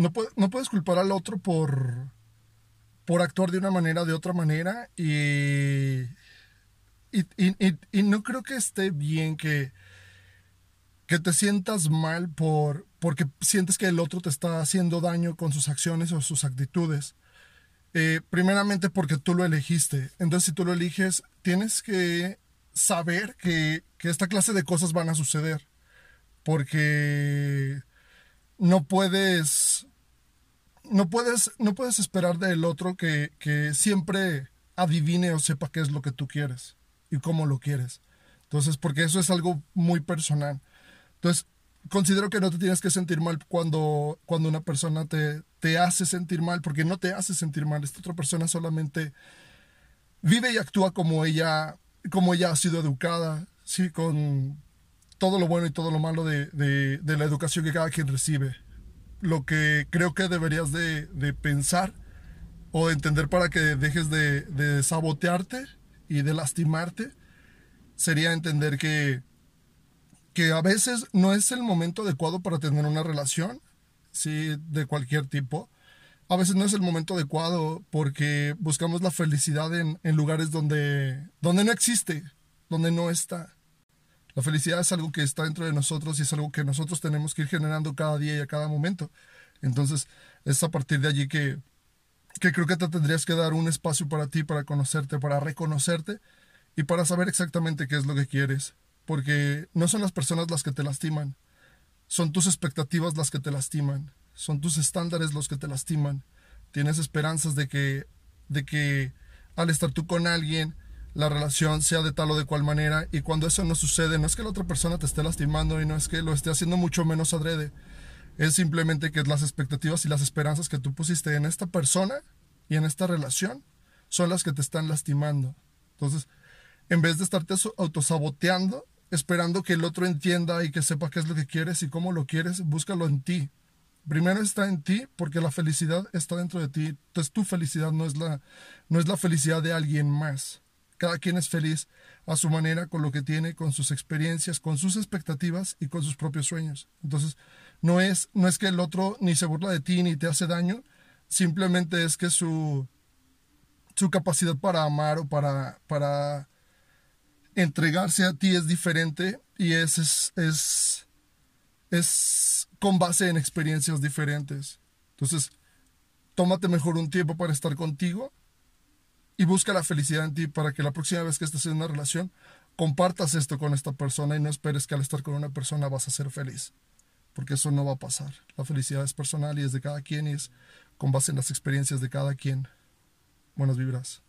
no, no puedes culpar al otro por, por actuar de una manera, de otra manera, y, y, no creo que esté bien que, que te sientas mal por, porque sientes que el otro te está haciendo daño con sus acciones o sus actitudes. Eh, primeramente porque tú lo elegiste. Entonces, si tú lo eliges, tienes que saber que, esta clase de cosas van a suceder. Porque no puedes. No puedes, no puedes esperar del otro que, que siempre adivine o sepa qué es lo que tú quieres y cómo lo quieres. Entonces, porque eso es algo muy personal. Entonces, considero que no te tienes que sentir mal cuando, cuando una persona te, te hace sentir mal, porque no te hace sentir mal. Esta otra persona solamente vive y actúa como ella, como ella ha sido educada, sí, con todo lo bueno y todo lo malo de, de, la educación que cada quien recibe. Lo que creo que deberías de, de pensar o entender para que dejes de, de sabotearte y de lastimarte sería entender que que a veces no es el momento adecuado para tener una relación, sí, de cualquier tipo. A veces no es el momento adecuado porque buscamos la felicidad en, lugares donde, donde no existe, donde no está. La felicidad es algo que está dentro de nosotros y es algo que nosotros tenemos que ir generando cada día y a cada momento. Entonces, es a partir de allí que, que creo que te tendrías que dar un espacio para ti, para conocerte, para reconocerte y para saber exactamente qué es lo que quieres porque no son las personas las que te lastiman, son tus expectativas las que te lastiman, son tus estándares los que te lastiman. Tienes esperanzas de que, de que al estar tú con alguien, la relación sea de tal o de cual manera, y cuando eso no sucede, no es que la otra persona te esté lastimando y no es que lo esté haciendo mucho menos adrede, es simplemente que las expectativas y las esperanzas que tú pusiste en esta persona y en esta relación son las que te están lastimando. Entonces, en vez de estarte autosaboteando, esperando que el otro entienda y que sepa qué es lo que quieres y cómo lo quieres, búscalo en ti. Primero está en ti porque la felicidad está dentro de ti. Entonces tu felicidad no es la, no es la felicidad de alguien más. Cada quien es feliz a su manera, con lo que tiene, con sus experiencias, con sus expectativas y con sus propios sueños. Entonces, no es, no es que el otro ni se burla de ti ni te hace daño, simplemente es que su, su capacidad para amar o para, para entregarse a ti es diferente y es, es, es, es con base en experiencias diferentes. Entonces, tómate mejor un tiempo para estar contigo y busca la felicidad en ti para que la próxima vez que estés en una relación compartas esto con esta persona y no esperes que al estar con una persona vas a ser feliz, porque eso no va a pasar. La felicidad es personal y es de cada quien y es con base en las experiencias de cada quien. Buenas vibras.